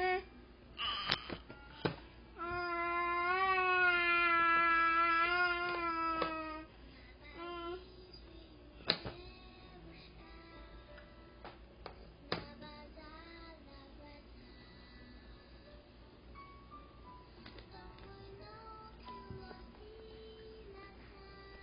Mm.